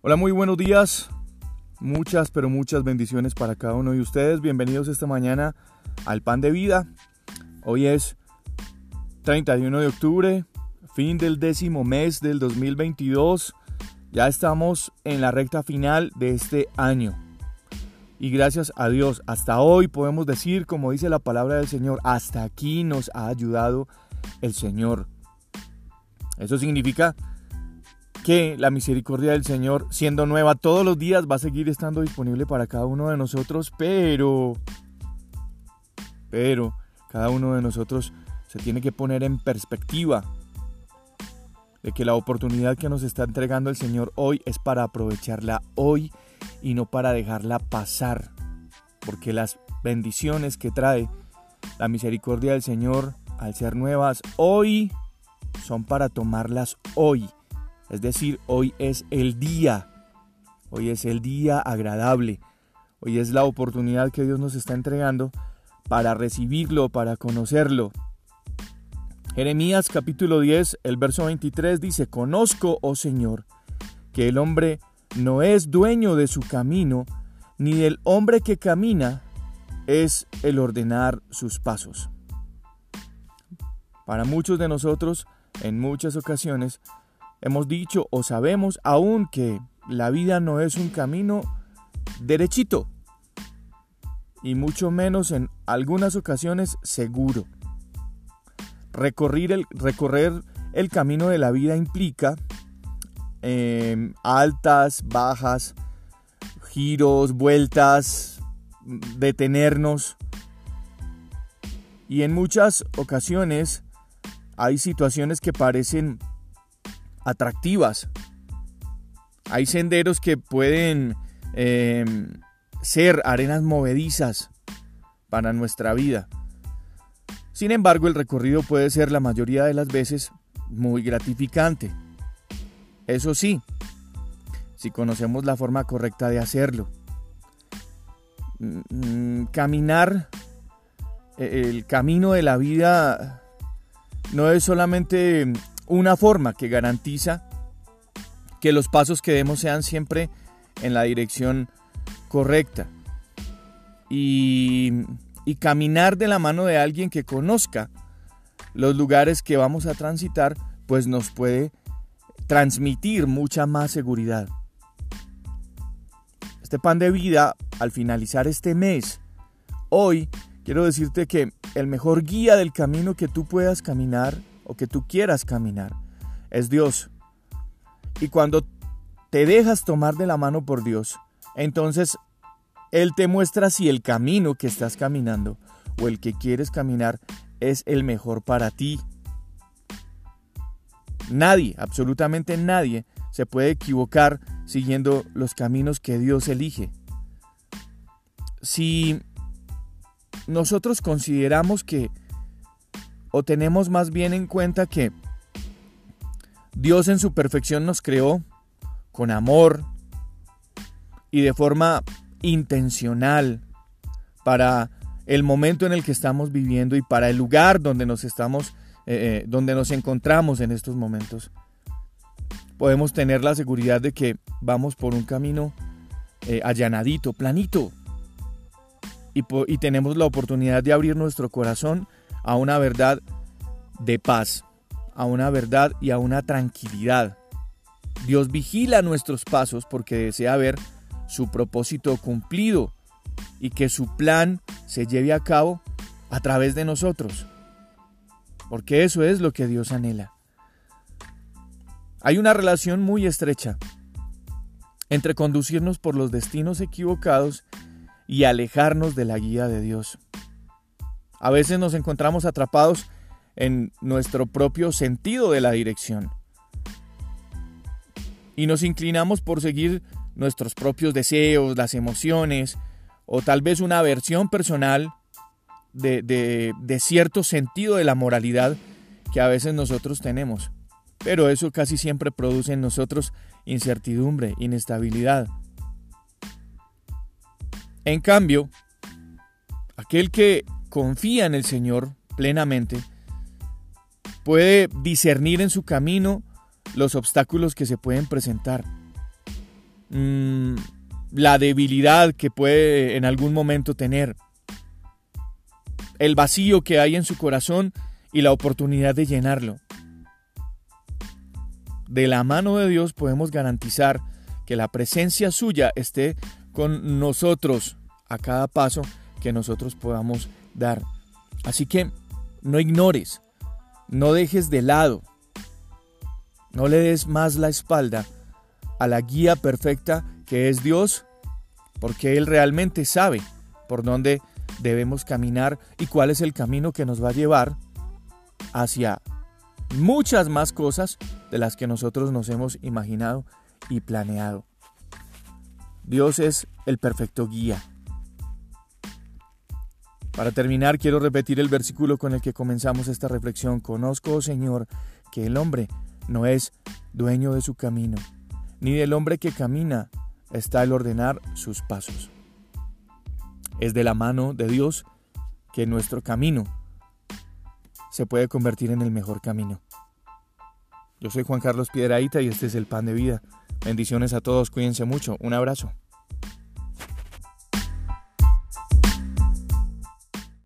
Hola, muy buenos días. Muchas, pero muchas bendiciones para cada uno de ustedes. Bienvenidos esta mañana al Pan de Vida. Hoy es 31 de octubre, fin del décimo mes del 2022. Ya estamos en la recta final de este año. Y gracias a Dios, hasta hoy podemos decir, como dice la palabra del Señor, hasta aquí nos ha ayudado el Señor. Eso significa que la misericordia del Señor, siendo nueva todos los días, va a seguir estando disponible para cada uno de nosotros, pero, pero, cada uno de nosotros se tiene que poner en perspectiva de que la oportunidad que nos está entregando el Señor hoy es para aprovecharla hoy y no para dejarla pasar, porque las bendiciones que trae la misericordia del Señor al ser nuevas hoy son para tomarlas hoy. Es decir, hoy es el día. Hoy es el día agradable. Hoy es la oportunidad que Dios nos está entregando para recibirlo, para conocerlo. Jeremías capítulo 10, el verso 23 dice, Conozco, oh Señor, que el hombre no es dueño de su camino, ni del hombre que camina es el ordenar sus pasos. Para muchos de nosotros, en muchas ocasiones, hemos dicho o sabemos aún que la vida no es un camino derechito y mucho menos en algunas ocasiones seguro. Recorrer el, recorrer el camino de la vida implica em, altas, bajas, giros, vueltas, detenernos. Y en muchas ocasiones hay situaciones que parecen atractivas. Hay senderos que pueden em, ser arenas movedizas para nuestra vida. Sin embargo, el recorrido puede ser la mayoría de las veces muy gratificante. Eso sí, si conocemos la forma correcta de hacerlo. Mm, mm, caminar e, el camino de la vida no es solamente una forma que garantiza que los pasos que demos sean siempre en la dirección correcta. Y, caminar de la mano de alguien que conozca los lugares que vamos a transitar, pues nos puede transmitir mucha más seguridad. Este pan de vida, al finalizar este mes, hoy quiero decirte que el mejor guía del camino que tú puedas caminar o que tú quieras caminar es Dios. Y cuando te dejas tomar de la mano por Dios, entonces Él te muestra si el camino que estás caminando o el que quieres caminar es el mejor para ti. Nadie, absolutamente nadie, se puede equivocar siguiendo los caminos que Dios elige. Si nosotros consideramos que o tenemos más bien en cuenta que Dios en su perfección nos creó con amor y de forma intencional para el momento en el que estamos viviendo y para el lugar donde nos estamos eh, eh, donde nos encontramos en estos momentos. Podemos tener la seguridad de que vamos por un camino eh, allanadito planito. Y, y tenemos la oportunidad de abrir nuestro corazón a una verdad de paz, a una verdad y a una tranquilidad. Dios vigila nuestros pasos porque desea ver su propósito cumplido y que su plan se lleve a cabo a través de nosotros. Porque eso es lo que Dios anhela. Hay una relación muy estrecha entre conducirnos por los destinos equivocados y alejarnos de la guía de Dios. A veces nos encontramos atrapados en nuestro propio sentido de la dirección. Y nos inclinamos por seguir nuestros propios deseos, las emociones, o tal vez una versión personal de, cierto sentido de la moralidad que a veces nosotros tenemos. Pero eso casi siempre produce en nosotros incertidumbre, inestabilidad. En cambio, aquel que confía en el Señor plenamente, puede discernir en su camino los obstáculos que se pueden presentar. mm, la debilidad que puede en algún momento tener, el vacío que hay en su corazón y la oportunidad de llenarlo. De la mano de Dios podemos garantizar que la presencia suya esté con nosotros a cada paso que nosotros podamos dar. Así que no ignores, no dejes de lado, no le des más la espalda a la guía perfecta que es Dios, porque Él realmente sabe por dónde debemos caminar y cuál es el camino que nos va a llevar hacia muchas más cosas de las que nosotros nos hemos imaginado y planeado. Dios es el perfecto guía. Para terminar, quiero repetir el versículo con el que comenzamos esta reflexión. Conozco, oh Señor, que el hombre no es dueño de su camino, ni del hombre que camina está el ordenar sus pasos. Es de la mano de Dios que nuestro camino se puede convertir en el mejor camino. Yo soy Juan Carlos Piedraíta y este es el Pan de Vida. Bendiciones a todos, cuídense mucho, un abrazo.